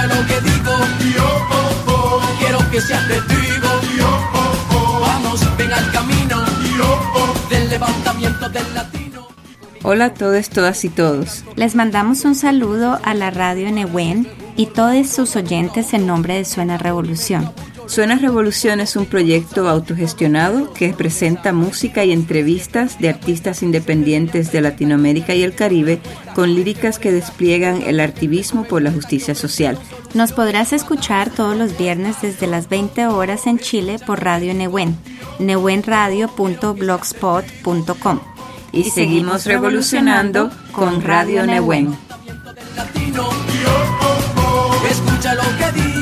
escucha lo que digo. Quiero que seas testigo. Vamos, ven al camino del levantamiento del latino. Hola a todos, todas y todos. Les mandamos un saludo a la radio Nehuen y todos sus oyentes en nombre de Suena Revolución. Suenas Revolución es un proyecto autogestionado que presenta música y entrevistas de artistas independientes de Latinoamérica y el Caribe con líricas que despliegan el activismo por la justicia social. Nos podrás escuchar todos los viernes desde las 20 horas en Chile por Radio Nehuen, nehuenradio.blogspot.com. Y, seguimos revolucionando con Radio Nehuen. Escucha lo que